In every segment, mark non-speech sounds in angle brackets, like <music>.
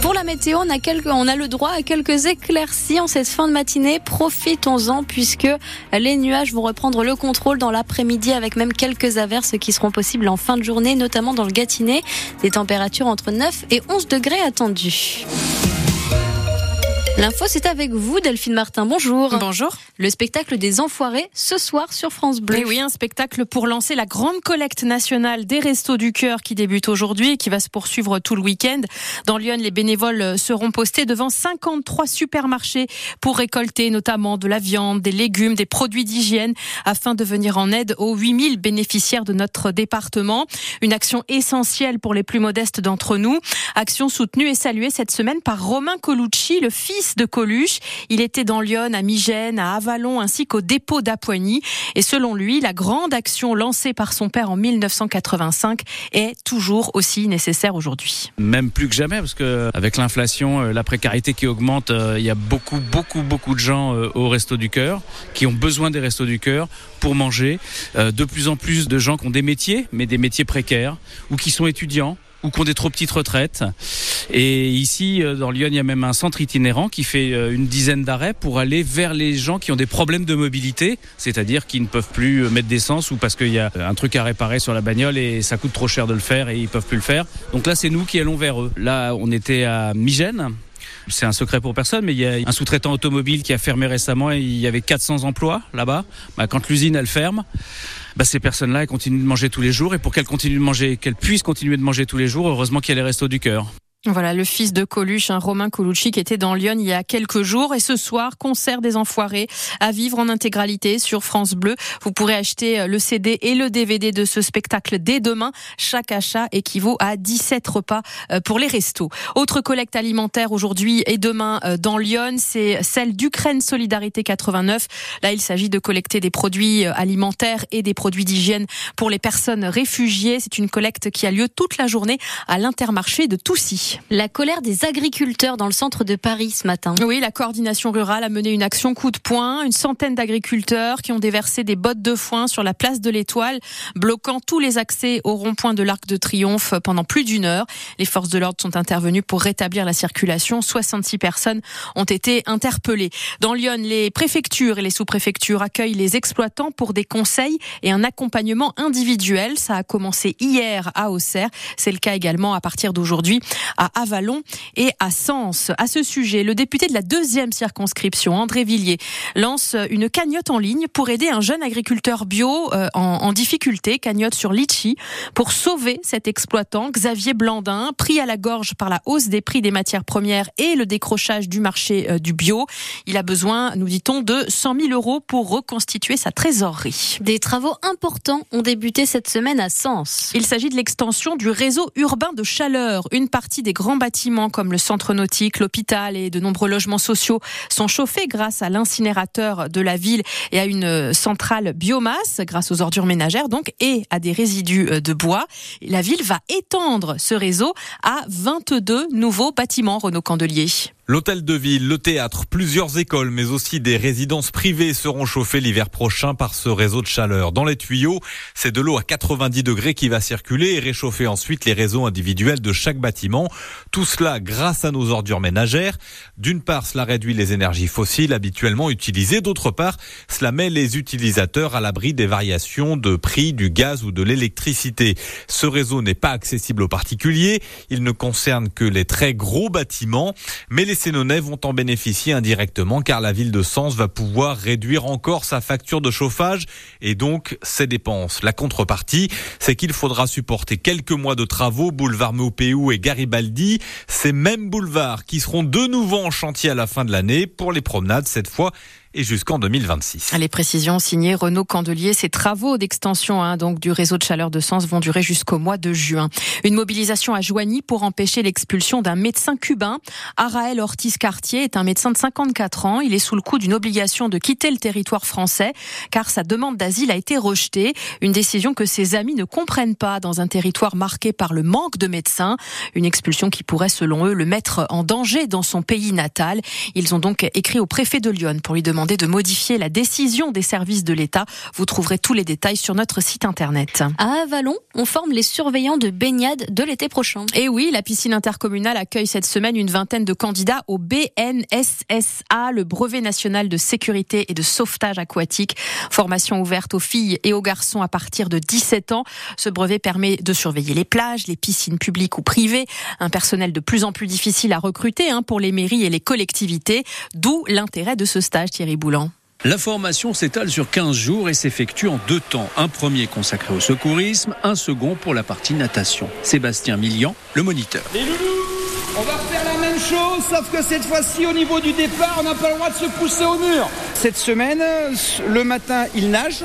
Pour la météo, on a, on a le droit à quelques éclaircies en cette fin de matinée. Profitons-en puisque les nuages vont reprendre le contrôle dans l'après-midi avec même quelques averses qui seront possibles en fin de journée, notamment dans le Gâtinais. Des températures entre 9 et 11 degrés attendues. L'info, c'est avec vous, Delphine Martin. Bonjour. Bonjour. Le spectacle des Enfoirés ce soir sur France Bleu. Et oui, un spectacle pour lancer la grande collecte nationale des Restos du Cœur qui débute aujourd'hui et qui va se poursuivre tout le week-end. Dans Lyon, les bénévoles seront postés devant 53 supermarchés pour récolter notamment de la viande, des légumes, des produits d'hygiène afin de venir en aide aux 8000 bénéficiaires de notre département. Une action essentielle pour les plus modestes d'entre nous. Action soutenue et saluée cette semaine par Romain Colucci, le fils de Coluche. Il était dans Lyon, à Migène, à Avalon ainsi qu'au dépôt d'Apoigny. Et selon lui, la grande action lancée par son père en 1985 est toujours aussi nécessaire aujourd'hui. Même plus que jamais, parce que avec l'inflation, euh, la précarité qui augmente, euh, il y a beaucoup, beaucoup, beaucoup de gens euh, au Resto du Cœur qui ont besoin des Restos du Cœur pour manger. De plus en plus de gens qui ont des métiers, mais des métiers précaires, ou qui sont étudiants ou qui ont des trop petites retraites. Et ici, euh, dans Lyon, il y a même un centre itinérant qui fait euh, une dizaine d'arrêts pour aller vers les gens qui ont des problèmes de mobilité, c'est-à-dire qui ne peuvent plus euh, mettre d'essence ou parce qu'il y a un truc à réparer sur la bagnole et ça coûte trop cher de le faire et ils peuvent plus le faire. Donc là, c'est nous qui allons vers eux. Là, on était à Migène. C'est un secret pour personne, mais il y a un sous-traitant automobile qui a fermé récemment et il y avait 400 emplois là-bas. Bah, quand l'usine, elle ferme, bah, ces personnes-là, continuent de manger tous les jours. Et pour qu'elles continuent de manger, qu'elles puissent continuer de manger tous les jours, heureusement qu'il y a les restos du cœur. Voilà, le fils de Coluche, un Romain Colucci, qui était dans Lyon il y a quelques jours. Et ce soir, concert des Enfoirés à vivre en intégralité sur France Bleu. Vous pourrez acheter le CD et le DVD de ce spectacle dès demain. Chaque achat équivaut à 17 repas euh, pour les restos. Autre collecte alimentaire aujourd'hui et demain euh, dans Lyon, c'est celle d'Ukraine Solidarité 89. Là, il s'agit de collecter des produits euh, alimentaires et des produits d'hygiène pour les personnes réfugiées. C'est une collecte qui a lieu toute la journée à l'intermarché de Toussy. La colère des agriculteurs dans le centre de Paris ce matin. Oui, la coordination rurale a mené une action coup de poing. Une centaine d'agriculteurs qui ont déversé des bottes de foin sur la place de l'Étoile, bloquant tous les accès au rond-point de l'Arc de Triomphe pendant plus d'une heure. Les forces de l'ordre sont intervenues pour rétablir la circulation. 66 personnes ont été interpellées. Dans Lyon, les préfectures et les sous-préfectures accueillent les exploitants pour des conseils et un accompagnement individuel. Ça a commencé hier à Auxerre. C'est le cas également à partir d'aujourd'hui à Avalon et à Sens. À ce sujet, le député de la deuxième circonscription, André Villiers, lance une cagnotte en ligne pour aider un jeune agriculteur bio euh, en, en, difficulté, cagnotte sur Litchi, pour sauver cet exploitant, Xavier Blandin, pris à la gorge par la hausse des prix des matières premières et le décrochage du marché euh, du bio. Il a besoin, nous dit-on, de 100 000 euros pour reconstituer sa trésorerie. Des travaux importants ont débuté cette semaine à Sens. Il s'agit de l'extension du réseau urbain de chaleur. Une partie des des grands bâtiments comme le centre nautique, l'hôpital et de nombreux logements sociaux sont chauffés grâce à l'incinérateur de la ville et à une centrale biomasse grâce aux ordures ménagères donc et à des résidus euh, de bois. La ville va étendre ce réseau à 22 nouveaux bâtiments Renault Candelier. L'hôtel de ville, le théâtre, plusieurs écoles, mais aussi des résidences privées seront chauffées l'hiver prochain par ce réseau de chaleur. Dans les tuyaux, c'est de l'eau à 90 degrés qui va circuler et réchauffer ensuite les réseaux individuels de chaque bâtiment. Tout cela grâce à nos ordures ménagères. D'une part, cela réduit les énergies fossiles habituellement utilisées. D'autre part, cela met les utilisateurs à l'abri des variations de prix du gaz ou de l'électricité. Ce réseau n'est pas accessible aux particuliers. Il ne concerne que les très gros bâtiments, mais les Sénonais vont en bénéficier indirectement car la ville de Sens va pouvoir réduire encore sa facture de chauffage et donc ses dépenses. La contrepartie, c'est qu'il faudra supporter quelques mois de travaux boulevard Maupéou et Garibaldi, ces mêmes boulevards qui seront de nouveau en chantier à la fin de l'année pour les promenades cette fois et jusqu'en 2026. Les précisions signées Renaud Candelier. Ces travaux d'extension hein, donc du réseau de chaleur de Sens vont durer jusqu'au mois de juin. Une mobilisation à Joigny pour empêcher l'expulsion d'un médecin cubain. Araël Ortiz Cartier est un médecin de 54 ans. Il est sous le coup d'une obligation de quitter le territoire français car sa demande d'asile a été rejetée. Une décision que ses amis ne comprennent pas dans un territoire marqué par le manque de médecins. Une expulsion qui pourrait, selon eux, le mettre en danger dans son pays natal. Ils ont donc écrit au préfet de Lyon pour lui demander demandé de modifier la décision des services de l'État. Vous trouverez tous les détails sur notre site internet. À Avalon, on forme les surveillants de baignade de l'été prochain. Et oui, la piscine intercommunale accueille cette semaine une vingtaine de candidats au BNSSA, le brevet national de sécurité et de sauvetage aquatique. Formation ouverte aux filles et aux garçons à partir de 17 ans. Ce brevet permet de surveiller les plages, les piscines publiques ou privées. Un personnel de plus en plus difficile à recruter hein, pour les mairies et les collectivités. D'où l'intérêt de ce stage, Thierry Boulan. La formation s'étale sur 15 jours et s'effectue en deux temps. Un premier consacré au secourisme, un second pour la partie natation. Sébastien Millian, le moniteur. Les loulous, on va faire la même chose, sauf que cette fois-ci, au niveau du départ, on n'a pas le droit de se pousser au mur. Cette semaine, le matin, ils nagent.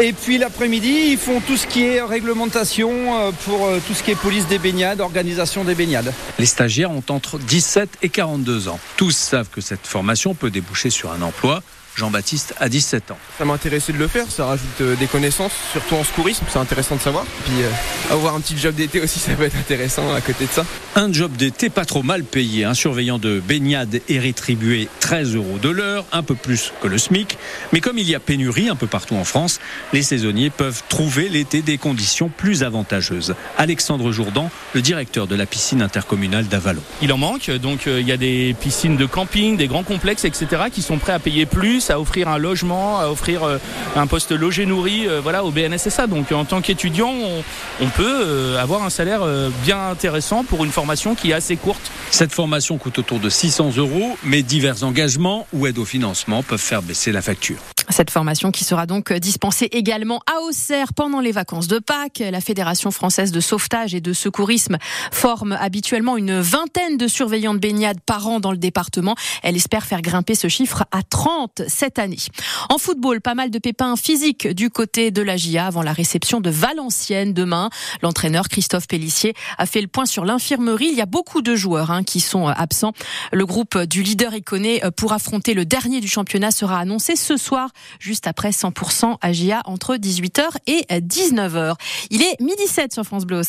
Et puis l'après-midi, ils font tout ce qui est réglementation euh, pour euh, tout ce qui est police des baignades, organisation des baignades. Les stagiaires ont entre 17 et 42 ans. Tous savent que cette formation peut déboucher sur un emploi. Jean-Baptiste a 17 ans. Ça m'a intéressé de le faire, ça rajoute euh, des connaissances, surtout en secourisme, c'est intéressant de savoir. Puis euh, avoir un petit job d'été <laughs> aussi, ça peut être intéressant à côté de ça. Un job d'été pas trop mal payé. Un surveillant de baignade est rétribué 13 euros de l'heure, un peu plus que le SMIC. Mais comme il y a pénurie un peu partout en France, les saisonniers peuvent trouver l'été des conditions plus avantageuses. Alexandre Jourdan, le directeur de la piscine intercommunale d'Avalon. Il en manque, donc euh, il y a des piscines de camping, des grands complexes, etc., qui sont prêts à payer plus à offrir un logement, à offrir euh, un poste logé nourri euh, voilà, au BNSSA. Donc en tant qu'étudiant, on, peut euh, avoir un salaire bien intéressant pour une formation qui est assez courte. Cette formation coûte autour de 600 euros, mais divers engagements ou aides au financement peuvent faire baisser la facture. Cette formation qui sera donc dispensée également à Auxerre pendant les vacances de Pâques. La Fédération française de sauvetage et de secourisme forme habituellement une vingtaine de surveillants de baignade par an dans le département. Elle espère faire grimper ce chiffre à 30 cette année. En football, pas mal de pépins physiques du côté de la GIA avant la réception de Valenciennes demain. L'entraîneur Christophe Pellissier a fait le point sur l'infirmerie. Il y a beaucoup de joueurs hein, qui sont absents. Le groupe du leader Iconé pour affronter le dernier du championnat sera annoncé ce soir juste après 100% à GIA entre 18h et 19h. Il est midi 7 sur France Bleu